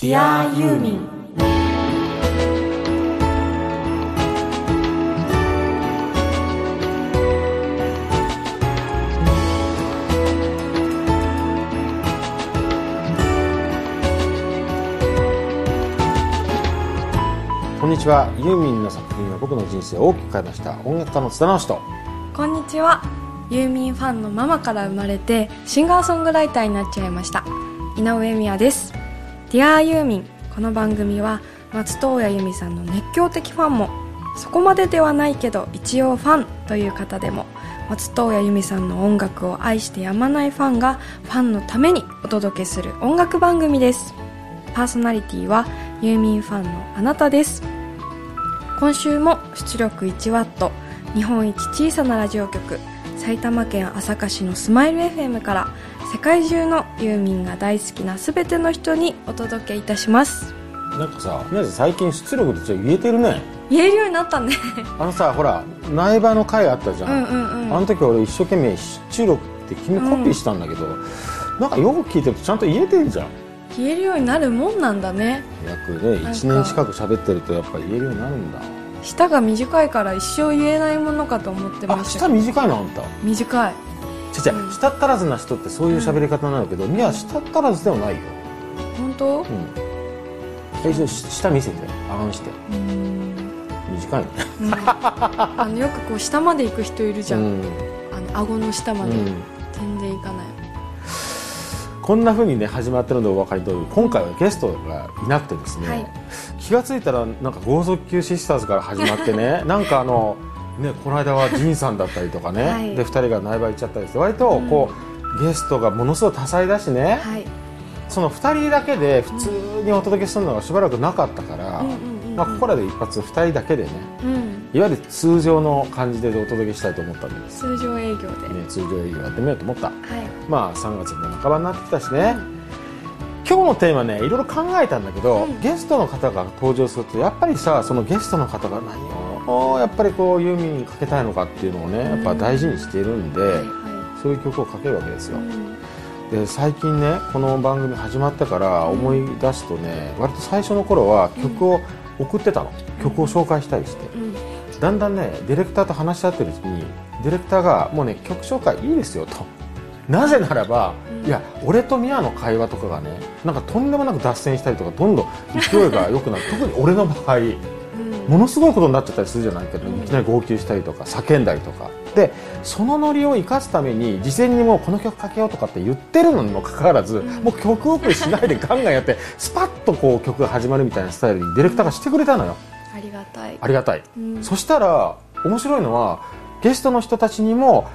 Dear ユーミンこんにちは。ユーミンの作品は僕の人生を大きく変えました。音楽家の津田直人。こんにちは。ユーミンファンのママから生まれてシンガーソングライターになっちゃいました。井上美也です Dear ユーミンこの番組は松任谷由実さんの熱狂的ファンもそこまでではないけど一応ファンという方でも松任谷由実さんの音楽を愛してやまないファンがファンのためにお届けする音楽番組です。パーソナリティはユーミンファンのあなたです。今週も出力 1W 日本一小さなラジオ局埼玉県朝霞市のスマイル FM から世界中のユーミンが大好きな全ての人にお届けいたします。なんかさ宮地最近出力でちょ言えてるね。言えるようになったね。あのさほら苗場の回あったじゃん、うんうんうん。あの時俺一生懸命出力って君コピーしたんだけど、なんかよく聞いてるとちゃんと言えてんじゃん。言えるようになるもんなんだね。約ねなんか。1年近く喋ってるとやっぱ言えるようになるんだ。舌が短いから一生言えないものかと思ってましたけど。短いのあんた。短いちゃちゃ、うん。舌足らずな人ってそういう喋り方なんだけど、いや舌足らずではないよ。本当？うん。え一応し下見せて。あんして短いねうん。あのよくこう下まで行く人いるじゃん、うん。あの顎の下まで、うん。全然行かない。こんな風にね始まってるのでお分かり通り今回はゲストがいなくてですね、はい。気がついたらなんか剛速球シスターズから始まってね。なんかあのねこの間はジンさんだったりとかね、はい。で2人が苗場行っちゃったりして割とこう、ゲストがものすごい多彩だしね、はい。その2人だけで普通にお届けするのがしばらくなかったから、うんうんうんうん。まあ、ここらで一発2人だけでねうん。いわゆる通常の感じでお届けしたいと思ったんです、通常営業で、ね、通常営業やってみようと思った。はい。まあ3月も半ばになってきたしね、今日のテーマねいろいろ考えたんだけど、うん。ゲストの方が登場するとやっぱりさそのゲストの方が何をやっぱりこうユーミンにかけたいのかっていうのをねやっぱ大事にしているんで、はいそういう曲をかけるわけですよ、うん。で最近ねこの番組始まってから思い出すとね割と最初の頃は曲を送ってたの、曲を紹介したりして。うん。だんだんねディレクターと話し合ってるうちにディレクターがもうね曲紹介いいですよと。なぜならば、うん。いや俺とミアの会話とかがねなんかとんでもなく脱線したりとかどんどん勢いが良くなる特に俺の場合うんものすごいことになっちゃったりするじゃないけど、うん。いきなり号泣したりとか叫んだりとか。でそのノリを生かすために事前にもうこの曲かけようとかって言ってるのにもかかわらず、ん。もう曲送りしないでガンガンやってスパッとこう曲が始まるみたいなスタイルにディレクターがしてくれたのよ。ありがたい。ありがたい。うん。そしたら面白いのはゲストの人たちにも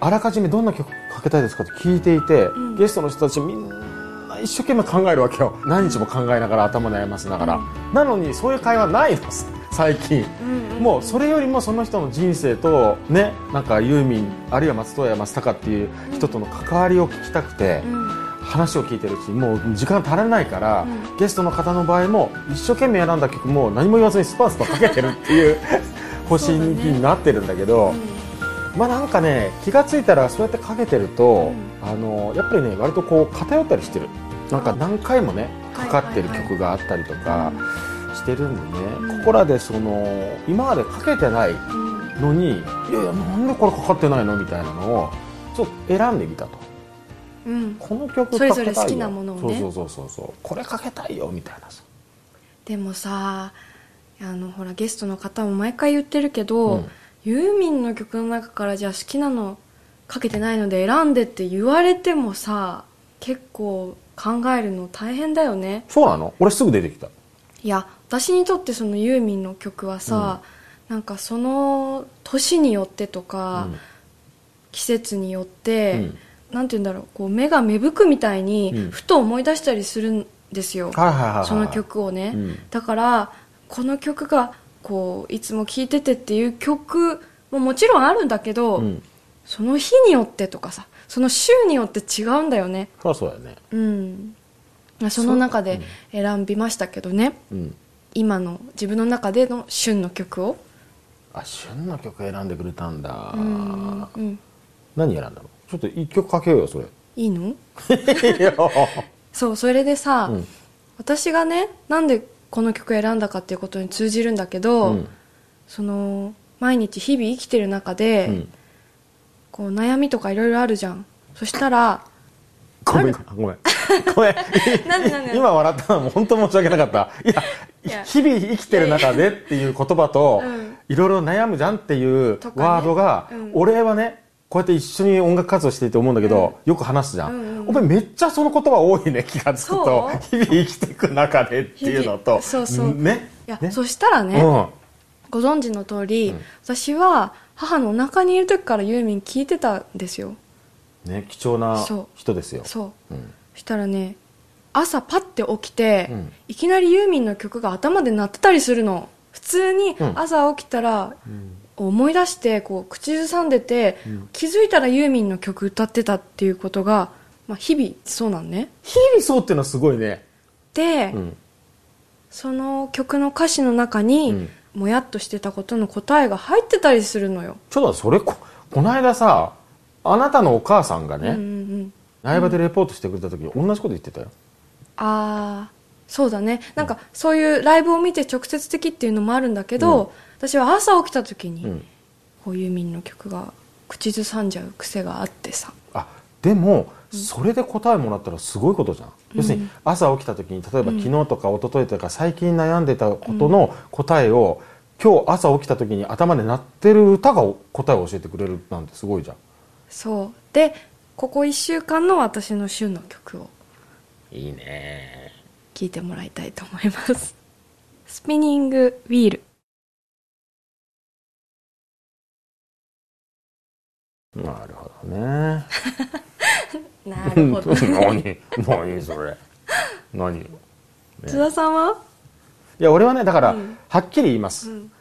あらかじめどんな曲かけたいですかって聞いていて、ん。ゲストの人たちみんな一生懸命考えるわけよ。何日も考えながら頭悩ませながら、なのにそういう会話ないの最近。うんうん。もうそれよりもその人の人生とねなんかユーミンあるいは松任谷松高っていう人との関わりを聞きたくて、うん。話を聞いてるうちにもう時間足らないから、うん。ゲストの方の場合も一生懸命選んだ曲も何も言わずにスパンスパンかけてるっていう 方針になってるんだけどまあなんかね気が付いたらそうやってかけてると、あのやっぱりね割とこう偏ったりしてる。なんか何回もねかかってる曲があったりとかしてるんでね、うんここらでその今までかけてないうん。のにいやいやなんでこれかかってないのみたいなのをちょっと選んでみたと。うん。この曲かけたそれぞれ好きなものをね。そうそうそうそうこれかけたいよみたいな。さでもさあのほらゲストの方も毎回言ってるけど、うん。ユーミンの曲の中からじゃあ好きなのかけてないので選んでって言われてもさ結構考えるの大変だよね。そうなの。俺すぐ出てきた。いや私にとってそのユーミンの曲はさ、なんかその年によってとか、うん。季節によって、うん。なんて言うんだろうこう目が芽吹くみたいに、うん。ふと思い出したりするんですよ、その曲をね、うん。だからこの曲がこういつも聴いててっていう曲ももちろんあるんだけど、うん。その日によってとかさその週によって違うんだよね。そりゃそうだよね。うん。その中で選びましたけどね、うん今の自分の中での旬の曲を？あ旬の曲選んでくれたんだ。うん、うん、何選んだの？ちょっと一曲かけようよそれ。いいの？そうそれでさ、うん。私がねなんでこの曲選んだかっていうことに通じるんだけど、うん。その毎日日々生きてる中で、うん。こう悩みとかいろいろあるじゃん。そしたらごめんごめん。ごめん。なんでなんで？今笑ったのも本当申し訳なかった。いや日々生きてる中でっていう言葉と、うん。いろいろ悩むじゃんっていうワードが、うん。俺はねこうやって一緒に音楽活動していて思うんだけど、よく話すじゃん、お前めっちゃその言葉多いね気がつくと日々生きていく中でっていうのと。そうそう。ね？いや、ね？そしたらね、うん。ご存知の通り、うん。私は母のお腹にいる時からユーミン聞いてたんですよ。ね、貴重な人ですよ。そう。うん。そしたらね朝パッて起きて、うん。いきなりユーミンの曲が頭で鳴ってたりするの。普通にうん。朝起きたら、思い出してこう口ずさんでて、うん。気づいたらユーミンの曲歌ってたっていうことが、まあ、日々そうなんね。日々そうっていうのはすごいね、で、うん。その曲の歌詞の中に、うん。もやっとしてたことの答えが入ってたりするのよ、ちょっとそれここの間さあなたのお母さんがね、うんうんうん。苗場でレポートしてくれた時に同じこと言ってたよ、ああそうだね。なんかそういうライブを見て直接的っていうのもあるんだけど、私は朝起きた時に、うん。こうユーミンの曲が口ずさんじゃう癖があってさ。あでも、それで答えもらったらすごいことじゃん、要するに朝起きた時に例えば昨日とか一昨日とか最近悩んでたことの答えを、今日朝起きた時に頭で鳴ってる歌が答えを教えてくれるなんてすごいじゃん。そう。でここ1週間の私の旬の曲をいいね。聴いてもらいたいと思います。スピニングウィール。なるほどね。なるほど 何何それ。何？津田さんは？いや俺はねだから、うん。はっきり言います、ん。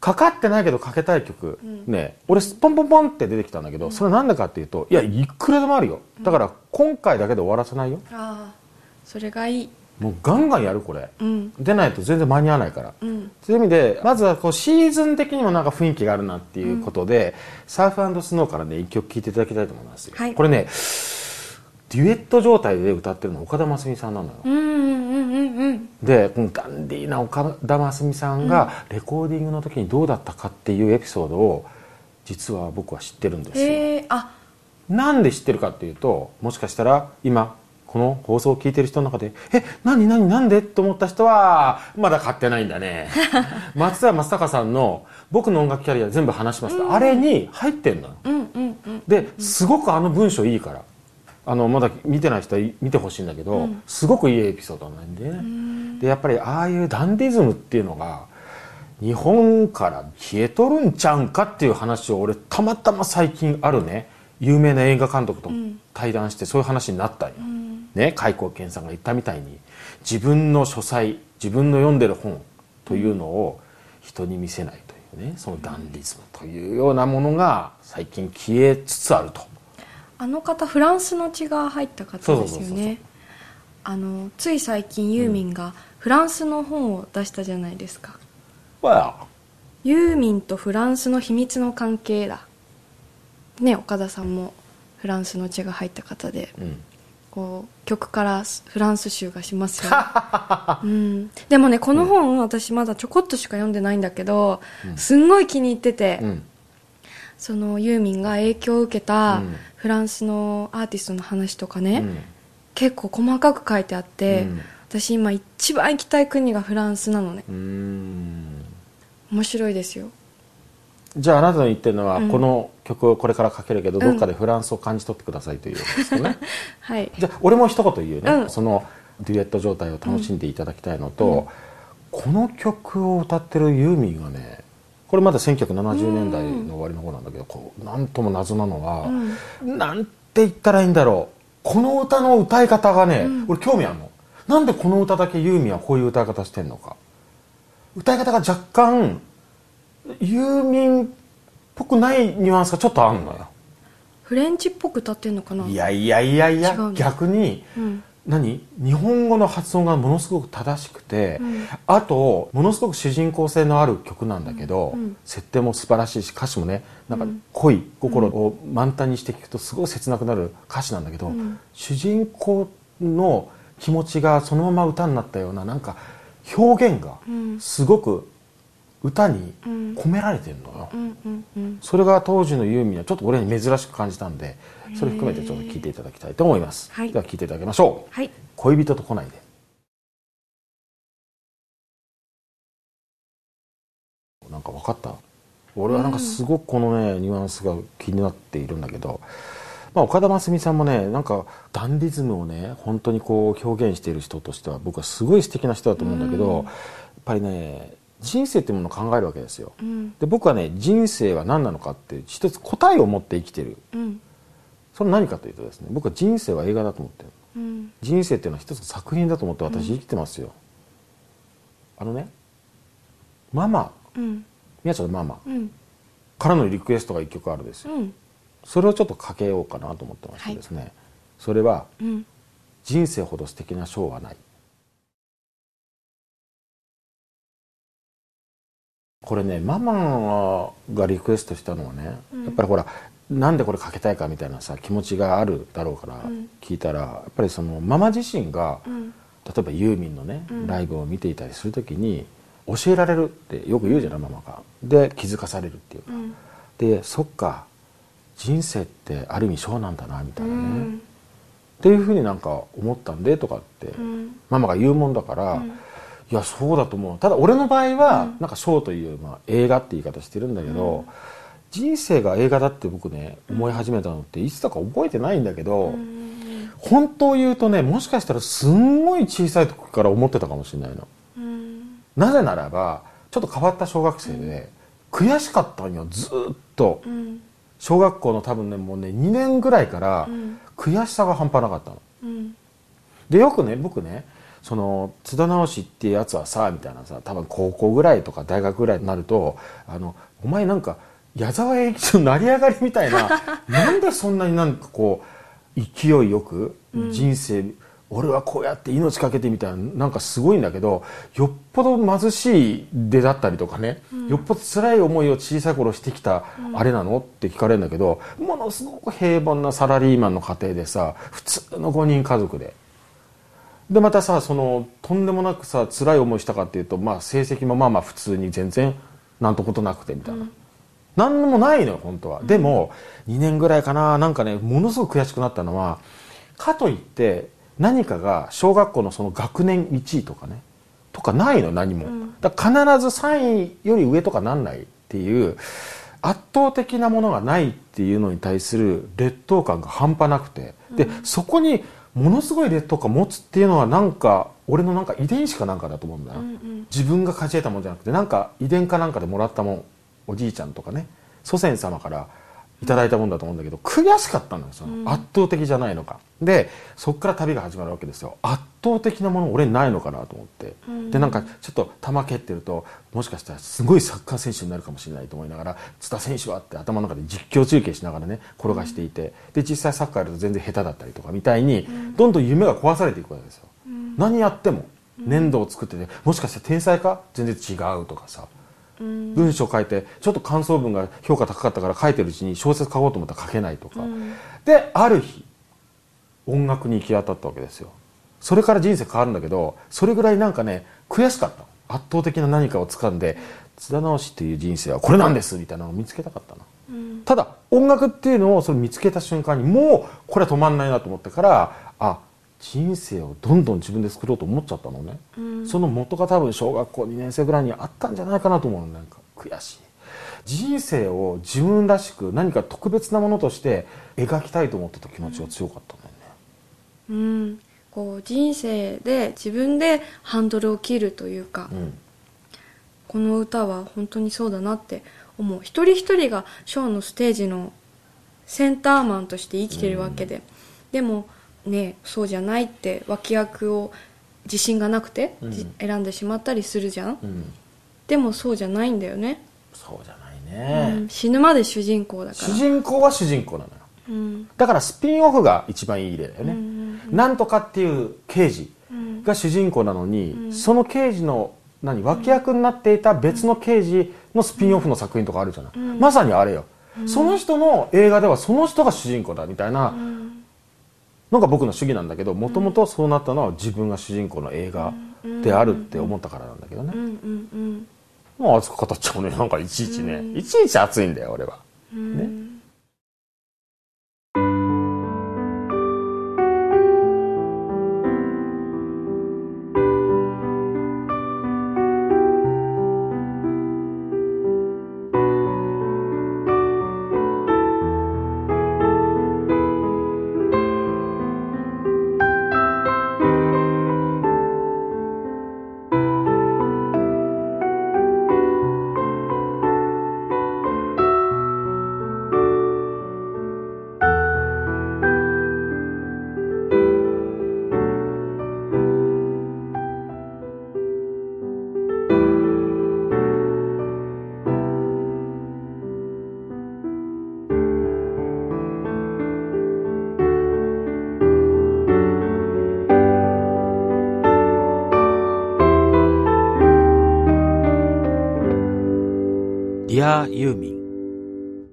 かかってないけどかけたい曲、ん。ね。俺ポンポンポンって出てきたんだけど、それなんでかっていうといやいくらでもあるよ。だから今回だけで終わらせないよ。ああそれがいい。もうガンガンやるこれ。うん。出ないと全然間に合わないから、うん。そういう意味でまずはこうシーズン的にもなんか雰囲気があるなっていうことで、サーフスノーからね一曲聴いていただきたいと思いますよ、はい。これねデュエット状態で歌ってるのは岡田真澄さんなのよ、うんうんうんうんうん。でこのダンディーな岡田真澄さんがレコーディングの時にどうだったかっていうエピソードを実は僕は知ってるんですよ。へえあ。なんで知ってるかっていうともしかしたら今この放送を聞いてる人の中で「え何何なんで?」と思った人はまだ買ってないんだね。松田正隆さんの「僕の音楽キャリア全部話します」あれに入ってんのよ。うんうんうんですごくあの文章いいからあのまだ見てない人は見てほしいんだけど、すごくいいエピソードなんでね。でやっぱりああいうダンディズムっていうのが日本から消えとるんちゃうんかっていう話を俺たまたま最近あるね有名な映画監督と対談してそういう話になったんよ、ね開口健さんが言ったみたいに自分の書斎自分の読んでる本というのを人に見せないというねそのダンディズムというようなものが最近消えつつあると。あの方フランスの血が入った方ですよね。あのつい最近ユーミンがフランスの本を出したじゃないですか、わユーミンとフランスの秘密の関係だ。ね岡田さんもフランスの血が入った方で。うんこう曲からフランス集がしますよ、うん、でもねこの本、私まだちょこっとしか読んでないんだけど、すんごい気に入ってて、うん。そのユーミンが影響を受けたうん。フランスのアーティストの話とかね、うん。結構細かく書いてあって、うん。私今一番行きたい国がフランスなのね。面白いですよじゃああなたの言ってるのは、うん。この曲をこれからかけるけど、どっかでフランスを感じ取ってくださいということですよね。はい。じゃあ俺も一言言うね、うん。そのデュエット状態を楽しんでいただきたいのと、この曲を歌ってるユーミンがねこれまだ1970年代の終わりの方なんだけど、こうなんとも謎なのは、なんて言ったらいいんだろう。この歌の歌い方がね、俺興味あるの。なんでこの歌だけユーミンはこういう歌い方してんのか。歌い方が若干ユーミンっぽくないニュアンスがちょっとあんのよ。フレンチっぽく歌ってんのかな？いやいやいやいや逆に、うん。何？日本語の発音がものすごく正しくて、あとものすごく主人公性のある曲なんだけど、うん。設定も素晴らしいし歌詞もねなんか恋心を満タンにして聴くとすごい切なくなる歌詞なんだけど、主人公の気持ちがそのまま歌になったようななんか表現がすごく歌に込められてるのよ、うんうんうん。それが当時のユーミンはちょっと俺に珍しく感じたんでそれ含めてちょっと聞いていただきたいと思います、はい。では聞いていただきましょう。はい「恋人と来ないで」なんか分かった？俺はなんかすごくこのねニュアンスが気になっているんだけど、まあ、岡田真澄さんもねなんかダンディズムをね本当にこう表現している人としては僕はすごい素敵な人だと思うんだけど、やっぱりね人生っていうものを考えるわけですよ。うん。で僕はね人生は何なのかって一つ答えを持って生きてる。うん。それは何かというとですね僕は人生は映画だと思ってる。うん。人生っていうのは一つの作品だと思って私生きてますよ、あのねママ。うん。みやちゃんのママ。うん。からのリクエストが一曲あるんですよ。うん。それをちょっとかけようかなと思ってましてですね、それはうん「人生ほど素敵なショーはない」これねママがリクエストしたのはね、うん。やっぱりほらなんでこれかけたいかみたいなさ気持ちがあるだろうからうん。聞いたら、やっぱりそのママ自身がうん。例えばユーミンのね、うん。ライブを見ていたりするときに教えられるってよく言うじゃないママが。で気づかされるっていうか、うん。でそっか人生ってある意味ショーなんだなみたいなね、うん。っていうふうになんか思ったんでとかって、うん。ママが言うもんだから、うんいやそうだと思う。ただ俺の場合は、うん。なんかショーという、まあ、映画って言い方してるんだけど、うん。人生が映画だって僕ね思い始めたのっていつだか覚えてないんだけど、うん。本当を言うとねもしかしたらすんごい小さい時から思ってたかもしれないの。うん。なぜならばちょっと変わった小学生で、悔しかったんよずーっと。うん。小学校の多分ねもうね2年ぐらいからうん。悔しさが半端なかったの。うん。でよくね僕ねその津田直しっていうやつはさみたいなさ多分高校ぐらいとか大学ぐらいになるとあのお前なんか矢沢永吉の成り上がりみたいな なんでそんなになんかこう勢いよく人生、俺はこうやって命かけてみたいななんかすごいんだけどよっぽど貧しい出だったりとかね、よっぽど辛い思いを小さい頃してきたあれなのって聞かれるんだけどものすごく平凡なサラリーマンの家庭でさ普通の5人家族で。でまたさそのとんでもなくさ辛い思いしたかっていうと、まあ、成績もまあまあ普通に全然なんとことなくてみたいな、なんもないのよ本当は、でも2年ぐらいかななんかねものすごく悔しくなったのはかといって何かが小学校のその学年1位とかねとかないの何も、ん。だから必ず3位より上とかなんないっていう圧倒的なものがないっていうのに対する劣等感が半端なくて、でそこにものすごい劣等感持つっていうのはなんか俺のなんか遺伝子かなんかだと思うんだよ、うんうん。自分が勝ち得たもんじゃなくてなんか遺伝かなんかでもらったもんおじいちゃんとかね。祖先様からいただいたもんだと思うんだけど悔しかったのよその、うん。圧倒的じゃないのか。でそっから旅が始まるわけですよ。圧倒的なもの俺にないのかなと思って、うん。でなんかちょっと球蹴ってるともしかしたらすごいサッカー選手になるかもしれないと思いながら津田選手はって頭の中で実況中継しながらね転がしていて、で実際サッカーやると全然下手だったりとかみたいに、どんどん夢が壊されていくわけですよ、何やっても粘土を作っててもしかして天才か？全然違うとかさ。うん文章書いてちょっと感想文が評価高かったから書いてるうちに小説書こうと思ったら書けないとか、うん。である日音楽に行き当たったわけですよ。それから人生変わるんだけどそれぐらいなんかね悔しかった。の圧倒的な何かを掴んで津田直しっていう人生はこれなんですみたいなのを見つけたかったなうん。ただ音楽っていうのをそれ見つけた瞬間にもうこれは止まんないなと思ってからあ人生をどんどん自分で作ろうと思っちゃったのね、うん。その元が多分小学校2年生ぐらいにあったんじゃないかなと思うのなんか悔しい。人生を自分らしく何か特別なものとして描きたいと思ってた気持ちが強かったんだよね、うん。こう人生で自分でハンドルを切るというか、うん。この歌は本当にそうだなって思う。一人一人がショーのステージのセンターマンとして生きてるわけで、でもねそうじゃないって脇役を自信がなくて、うん。じ選んでしまったりするじゃん、うん。でもそうじゃないんだよね、そうじゃないね、うん。死ぬまで主人公だから。主人公は主人公なのよ。うん。だからスピンオフが一番いい例だよね、うんなんとかっていう刑事うん。が主人公なのに、うん。その刑事の何脇役になっていた別の刑事のスピンオフの作品とかあるじゃない、うん。まさにあれよ、その人の映画ではその人が主人公だみたいな、うんのが僕の主義なんだけどもともとそうなったのは自分が主人公の映画であるって思ったからなんだけどね、もう熱く語っちゃうねなんかいちいちね、いちいち熱いんだよ俺は。ねディアユーミン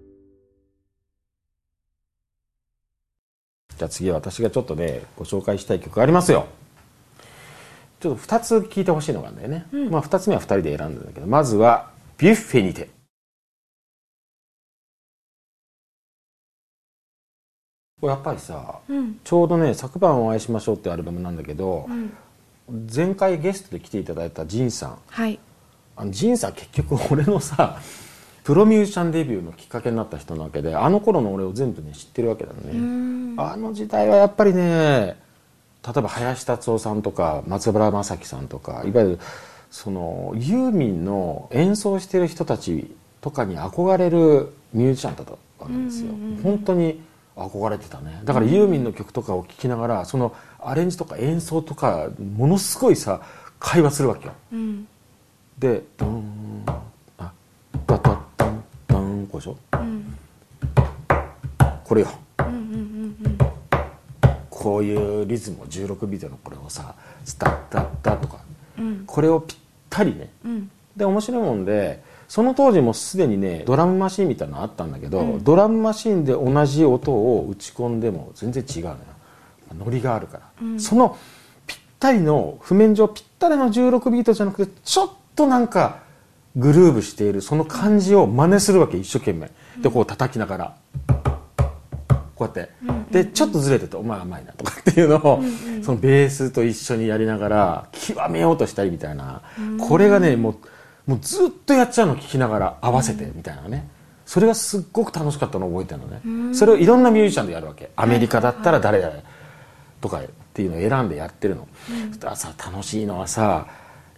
じゃあ次は私がちょっとねご紹介したい曲がありますよ。ちょっと2つ聴いてほしいのがあるんだよね、まあ2つ目は2人で選んだんだけどまずは「ビュッフェにて」これやっぱりさ、うん。ちょうどね「昨晩お会いしましょう」っていうアルバムなんだけど、うん。前回ゲストで来ていただいたジンさん。はい。あのジンさん結局俺のさプロミュージシャンデビューのきっかけになった人なわけであの頃の俺を全部ね知ってるわけだね、うん。あの時代はやっぱりね例えば林達夫さんとか松原正樹さんとかいわゆるそのユーミンの演奏してる人たちとかに憧れるミュージシャンだったわけですよ、本当に憧れてたね。だからユーミンの曲とかを聴きながらそのアレンジとか演奏とかものすごいさ会話するわけよ。うん。でドンこうでしょ？うん。これよ。うんうんうんこういうリズムを16ビートのこれをさスタッタッタとか。うん。これをぴったりね。うん。で面白いもんでその当時もすでにねドラムマシンみたいなのあったんだけど、ドラムマシンで同じ音を打ち込んでも全然違うのよ。ノリがあるから、そのぴったりの譜面上ぴったりの16ビートじゃなくてちょっとなんかグルーブしているその感じを真似するわけ一生懸命。でこう叩きながら。こうやって、でちょっとずれてて「お前甘いな」とかっていうのを、そのベースと一緒にやりながら極めようとしたりみたいな、これがねもうもうずっとやっちゃうの聞きながら合わせてみたいなね、それがすっごく楽しかったのを覚えてるのね、それをいろんなミュージシャンでやるわけ。アメリカだったら誰々とかっていうのを選んでやってるの、そしたらさ楽しいのはさ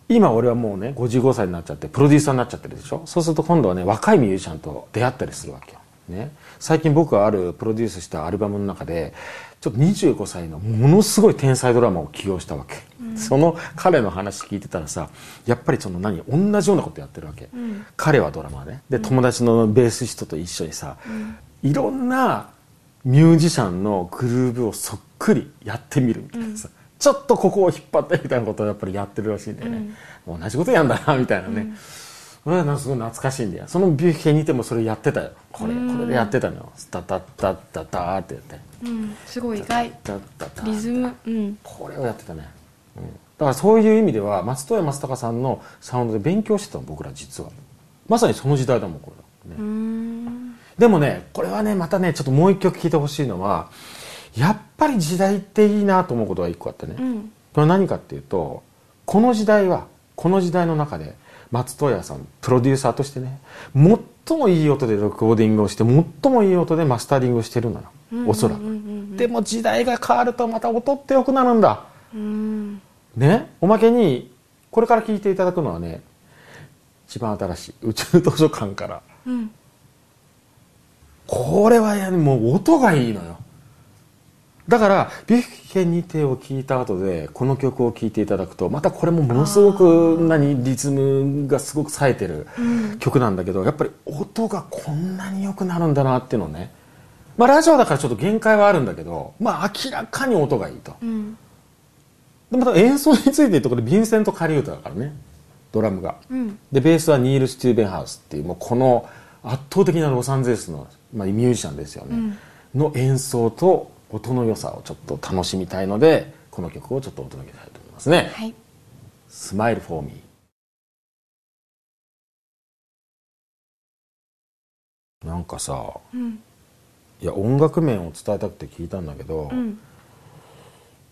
今俺はもうね55歳になっちゃってプロデューサーになっちゃってるでしょ？そうすると今度はね若いミュージシャンと出会ったりするわけよ、ね、最近僕があるプロデュースしたアルバムの中でちょっと25歳のものすごい天才ドラマを起用したわけ、その彼の話聞いてたらさやっぱりその何？同じようなことやってるわけ、彼はドラマーね。で友達のベース人と一緒にさ、いろんなミュージシャンのグルーブをそっくりやってみるみたいなさ、ちょっとここを引っ張ってみたいなことをやっぱりやってるらしいんだよね、同じことやんだなみたいなね、それはなんかすごい懐かしいんだよ。そのビュッフェにいてもそれやってたよ。これこれでやってたのよ。スタタッタッタターってやって。うんすごい意外。タッタタリズム。うん。これをやってたね、うん、だからそういう意味では松任谷正隆さんのサウンドで勉強してたの僕ら実は。まさにその時代だもんこれ、ね。うーん。でもねこれはねまたねちょっともう一曲聴いてほしいのはやっぱり時代っていいなと思うことが一個あってね、うん。これは何かっていうとこの時代はこの時代の中で松任谷さんプロデューサーとしてね最もいい音でレコーディングをして最もいい音でマスタリングをしてるのよ、おそらく、うんうん。でも時代が変わるとまた音って良くなるんだ。うん。うんね？おまけにこれから聞いていただくのはね一番新しい宇宙図書館から。うん。これはやもう音がいいのよだからビュッフェにてを聞いた後でこの曲を聴いていただくとまたこれもものすごく何リズムがすごく冴えてる曲なんだけどやっぱり音がこんなに良くなるんだなっていうのね。まあラジオだからちょっと限界はあるんだけどまあ明らかに音がいいと。うん。でまた演奏について言うとこれヴィンセント・カリウタだからね。ドラムが。うん。でベースはニール・ステューベンハウスっていうもうこの圧倒的なロサンゼルスの、まあ、ミュージシャンですよね、の演奏と音の良さをちょっと楽しみたいのでこの曲をちょっとお届けしたいと思いますね。はい「Smile for Me」なんかさうん。いや音楽面を伝えたくて聞いたんだけど、うん。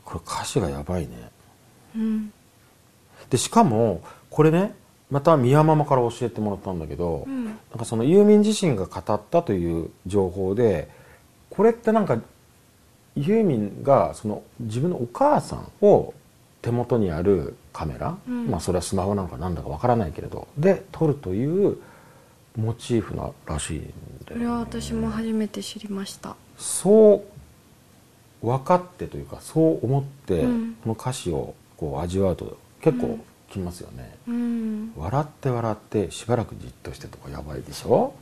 これ歌詞がやばいね。うん。でしかもこれねまた宮ママから教えてもらったんだけど、うん。なんかそのユーミン自身が語ったという情報でこれってなんかユーミンがその自分のお母さんを手元にあるカメラ、うん。まあそれはスマホなのかなんだかわからないけれどで撮るというモチーフならしいんだよ、ね、それは私も初めて知りました。そう分かってというかそう思って、うん。この歌詞をこう味わうと結構きますよね、うん。笑って笑ってしばらくじっとしてとかやばいでしょ？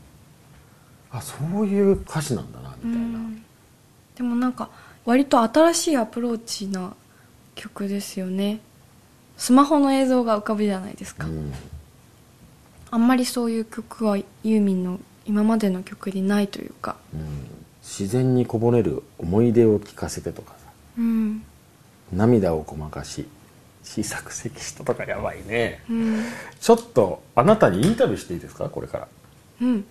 あそういう歌詞なんだなみたいな、うんでもなんか割と新しいアプローチな曲ですよね。スマホの映像が浮かぶじゃないですか、うん。あんまりそういう曲はユーミンの今までの曲にないというか。うん。自然にこぼれる思い出を聞かせてとかさ。うん。涙をごまかし小さく咳したとかやばいね。うん。ちょっとあなたにインタビューしていいですか？これから。うん。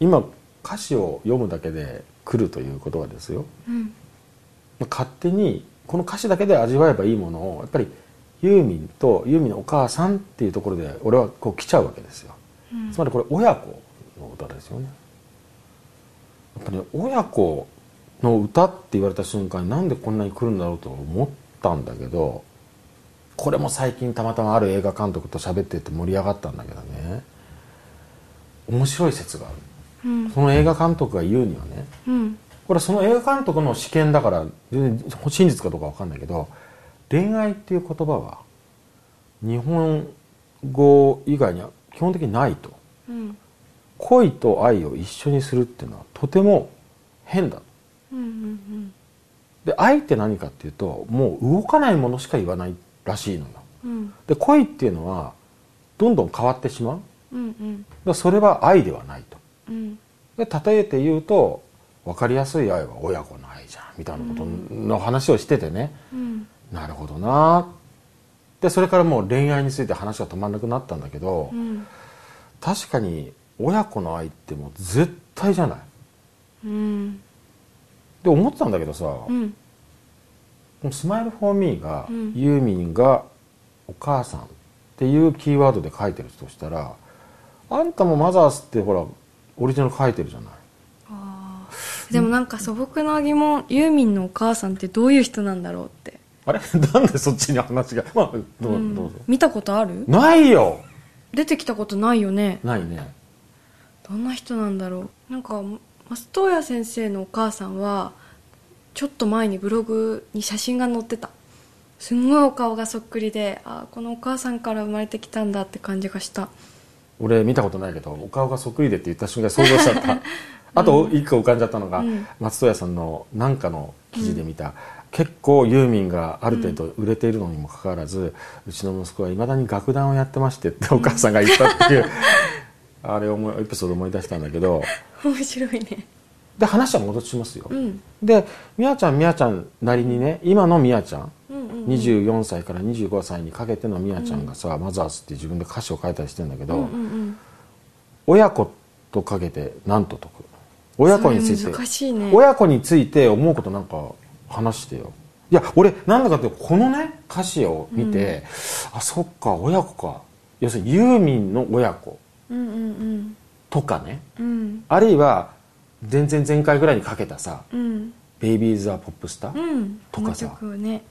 今歌詞を読むだけで来るということはですよ。うん。勝手にこの歌詞だけで味わえばいいものをやっぱりユーミンとユーミンのお母さんっていうところで俺はこう来ちゃうわけですよ。うん。つまりこれ親子の歌ですよね。やっぱり、ね、親子の歌って言われた瞬間になんでこんなに来るんだろうと思ったんだけどこれも最近たまたまある映画監督と喋ってて盛り上がったんだけどね。面白い説があるうん。その映画監督が言うにはねうん。これはその映画監督の試験だから全然真実かどうか分かんないけど恋愛っていう言葉は日本語以外には基本的にないと。うん。恋と愛を一緒にするっていうのはとても変だ。うんうんで愛って何かっていうともう動かないものしか言わないらしいのよ。うん。で恋っていうのはどんどん変わってしまう。だかうん。うんらそれは愛ではないとうん。で例えて言うと分かりやすい愛は親子の愛じゃんみたいなことの話をしててね、うん。なるほどな。でそれからもう恋愛について話が止まらなくなったんだけど、うん。確かに親子の愛ってもう絶対じゃない。うん。で思ってたんだけどさ、うん。このスマイルフォーミーが、うん。ユーミンがお母さんっていうキーワードで書いてるとしたらあんたもマザースってほらオリジナル書いてるじゃない。あー。でもなんか素朴な疑問。ユーミンのお母さんってどういう人なんだろうって、あれ？なんでそっちに話が？まあどう,、うん。どうぞ。見たことある？ないよ！出てきたことないよね。ないね。どんな人なんだろう。なんか増戸谷先生のお母さんはちょっと前にブログに写真が載ってた。すんごいお顔がそっくりであーこのお母さんから生まれてきたんだって感じがした俺見たことないけどお顔がそっくりでって言った瞬間に想像しちゃった。あと一個浮かんじゃったのが、うん。松任谷さんの何かの記事で見た、結構ユーミンがある程度売れているのにもかかわらず、うちの息子はいまだに楽団をやってましてってお母さんが言ったっていう、あれ思いエピソード思い出したんだけど。面白いね。で話は戻しますよ、うん。でみやちゃんみやちゃんなりにね今のみやちゃんうんうんうん24歳から25歳にかけてのみやちゃんがさ、マザーズって自分で歌詞を書いたりしてるんだけど、うんうん親子とかけて何と解く親子について。ね。親子について思うことなんか話してよ。いや俺なんだかってこのね歌詞を見て、あそっか親子か。要するにユーミンの親子うんうんとかね。うん。うんあるいは前々前回ぐらいにかけたさうん「ベイビーズ・ア・ポップスター」うん。とかさ。ね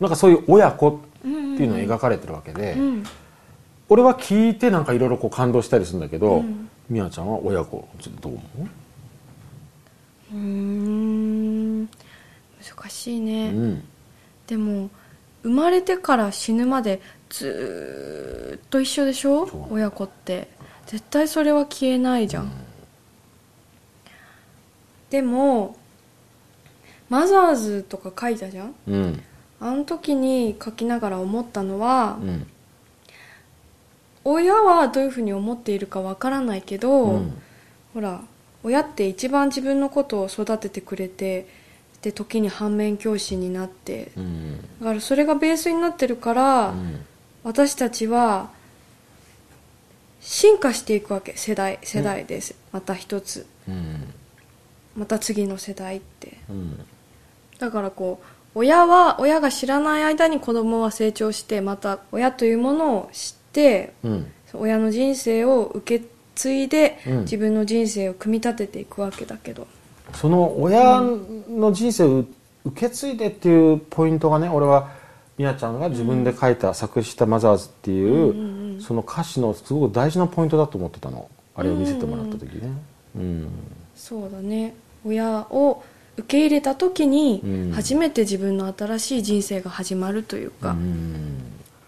なんかそういう親子ってうんうんいうのが描かれてるわけで、うん俺は聞いてなんかいろいろ感動したりするんだけど、うん。みやちゃんは親子ちょっとどう思う？ーん難しいうね、うん。でも生まれてから死ぬまでずーっと一緒でしょ？親子って。絶対それは消えないじゃん、でもマザーズとか書いたじゃん？うんあの時に書きながら思ったのは、うん。親はどういうふうに思っているかわからないけど、うん。ほら親って一番自分のことを育ててくれてで時に反面教師になって。うん。だからそれがベースになってるから、うん。私たちは進化していくわけ。世代世代です、また一つ。うん。また次の世代って。うん。だからこう親は親が知らない間に子供は成長してまた親というものを知ってうん。親の人生を受け継いで、うん。自分の人生を組み立てていくわけだけど。その親の人生を受け継いでっていうポイントがね俺はみやちゃんが自分で書いた、作詞したマザーズっていう,、うんうんうん。その歌詞のすごく大事なポイントだと思ってたの。あれを見せてもらった時ね。うん。そうだね。親を受け入れた時にうん。初めて自分の新しい人生が始まるというか、うん。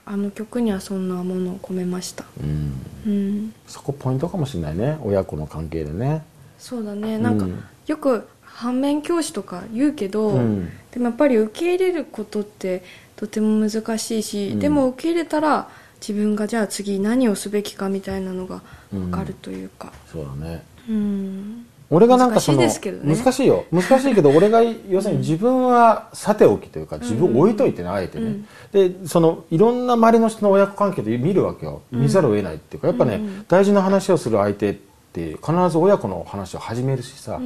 あの曲にはそんなものを込めました。うん。うん。そこポイントかもしれないね。親子の関係でね。そうだね。なんか、うん。よく反面教師とか言うけど、うん。でもやっぱり受け入れることってとても難しいし、うん。でも受け入れたら自分がじゃあ次何をすべきかみたいなのが分かるというか。そうだね。うん俺がなんかその難しいよ。難しいけど俺が要するに自分はさておきというか自分を置いといてねあえてね、でそのいろんな周りの人の親子関係で見るわけよ見ざるを得ないっていうかやっぱね、大事な話をする相手って必ず親子の話を始めるしさ、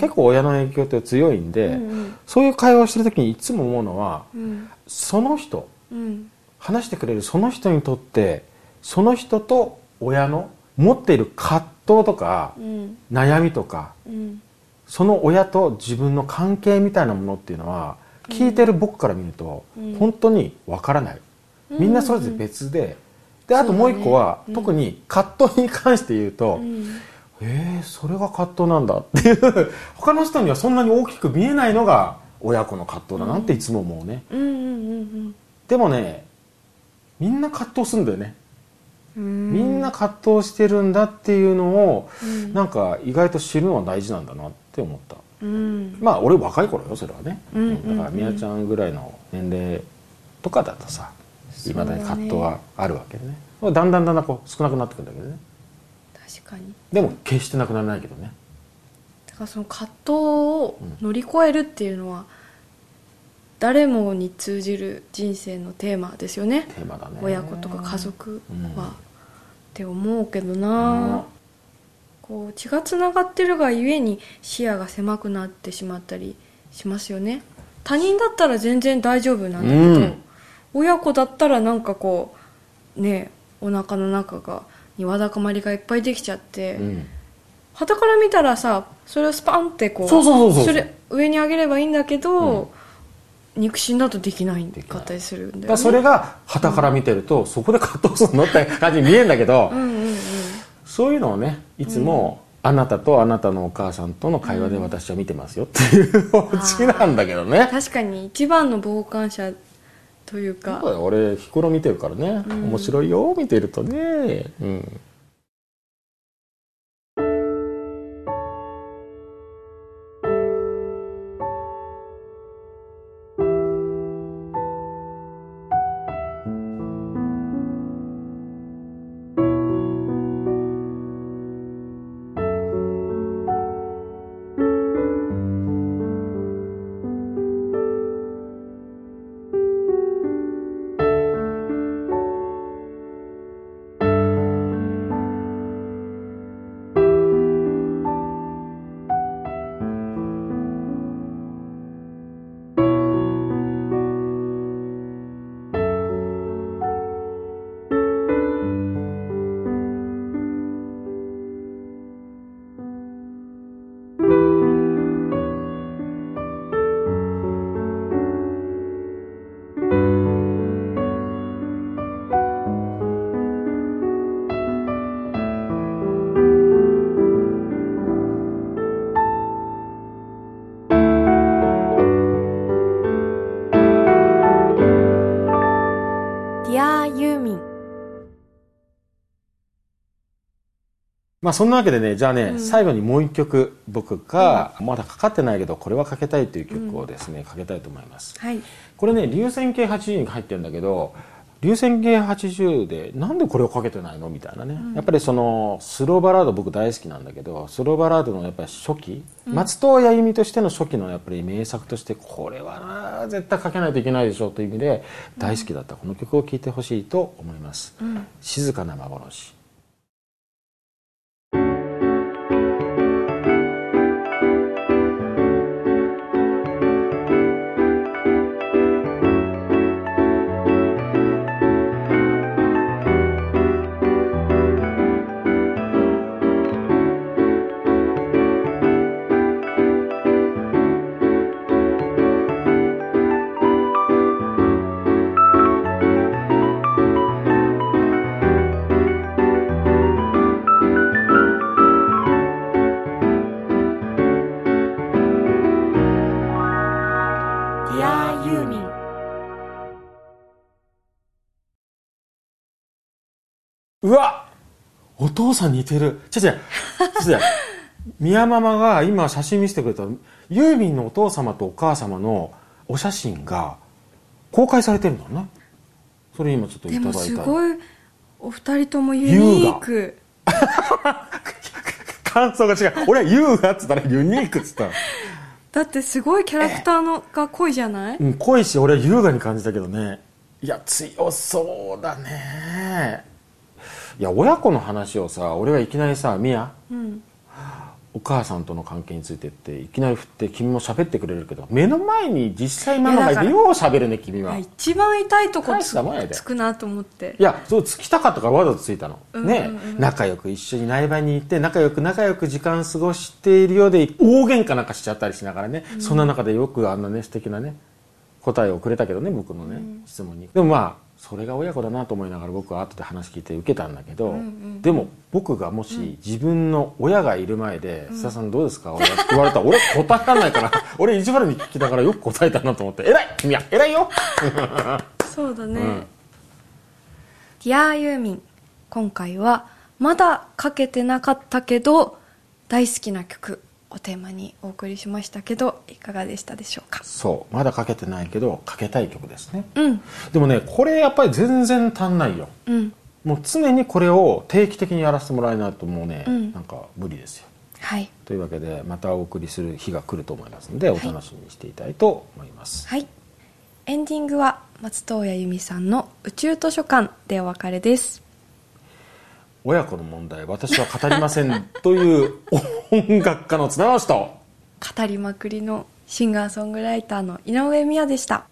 結構親の影響って強いんで、うんうん。そういう会話をしてる時にいつも思うのはうん。その人うん。話してくれるその人にとってその人と親の持っている葛藤とかうん。悩みとかうん。その親と自分の関係みたいなものっていうのは聞いてる僕から見るとうん。本当にわからない、みんなそれぞれ別で。であともう一個は、特に葛藤に関して言うと、うん。えー、それが葛藤なんだっていう。他の人にはそんなに大きく見えないのが親子の葛藤だなっていつも思うね、でもねみんな葛藤するんだよね、うんみんな葛藤してるんだっていうのを、うん。なんか意外と知るのは大事なんだなって思った。うん。まあ俺若い頃よそれはね、うんうんうん。だからみやちゃんぐらいの年齢とかだとさいまだに葛藤はあるわけでね。だんだんだんだんこう少なくなってくるんだけどね。確かに。でも決してなくならないけどね。だからその葛藤を乗り越えるっていうのは誰もに通じる人生のテーマですよね。テーマだね。親子とか家族は、うん。って思うけどな、こう血がつながってるがゆえに視野が狭くなってしまったりしますよね。他人だったら全然大丈夫なんだけど、うん。親子だったらなんかこうねお腹の中がにわだかまりがいっぱいできちゃって、うん。傍から見たらさそれをスパンってこうそれ上に上げればいいんだけど、肉親だとできないかったりするんだよね。それが傍から見てると、そこで葛藤するのって感じに見えるんだけど、うんうんうん。そういうのをねいつも、あなたとあなたのお母さんとの会話で私は見てますよっていうオチなんだけどね、確かに一番の傍観者というか。そうだよ。俺日頃見てるからね、うん。面白いよ見てるとね。うんまあそんなわけでねじゃあね、うん。最後にもう一曲僕が、まだかかってないけどこれはかけたいという曲をですね、かけたいと思います。はい。これね流線形80に入ってるんだけど流線形80でなんでこれをかけてないの？みたいなね、やっぱりそのスローバラード僕大好きなんだけどスローバラードのやっぱり初期、松任谷由実としての初期のやっぱり名作としてこれはな絶対かけないといけないでしょうという意味で大好きだったこの曲を聴いてほしいと思います、静かな幻ディアユーミンうわ！お父さん似てる。ちょちょちょ宮ママが今写真見せてくれた。ユーミンのお父様とお母様のお写真が公開されてるんだねそれ今ちょっといただいたすごいお二人ともユニーク。感想が違う。俺は優雅っつったらユニークっつっただってすごいキャラクターのが濃いじゃない？うん濃いし俺は優雅に感じたけどね。いや強そうだね。いや親子の話をさ俺はいきなりさ「ミヤ？うんお母さんとの関係についてっていきなり振って君も喋ってくれるけど目の前に実際ママがいていやだよう喋るね君は。一番痛いとこ大つつくなと思っていやそうつきたかったからわざとついたの、うんねうんうん。仲良く一緒に苗場に行って仲良く仲良く時間過ごしているようで大喧嘩なんかしちゃったりしながらね、そんな中でよくあんなね素敵なね答えをくれたけどね僕のね、質問に。でもまあそれが親子だなと思いながら僕は後で話聞いて受けたんだけど、でも僕がもし自分の親がいる前で「須田さんどうですか?」って言われたら俺答えられないから 俺意地悪に聞きながらよく答えたなと思って「偉い君は偉いよ! 」そうだね、うん。ディアユーミン今回はまだかけてなかったけど大好きな曲をテーマにお送りしましたけどいかがでしたでしょうか？そうまだかけてないけどかけたい曲ですね。うん。でもねこれやっぱり全然足んないよ。うん。もう常にこれを定期的にやらせてもらえないともうね、うん。なんか無理ですよ。はい。というわけでまたお送りする日が来ると思いますのでお楽しみにしていたいと思います、はい。エンディングは松任谷由実さんの「宇宙図書館」でお別れです親子の問題私は語りませんという音楽家の綱橋と。語りまくりのシンガーソングライターの井上美也でした。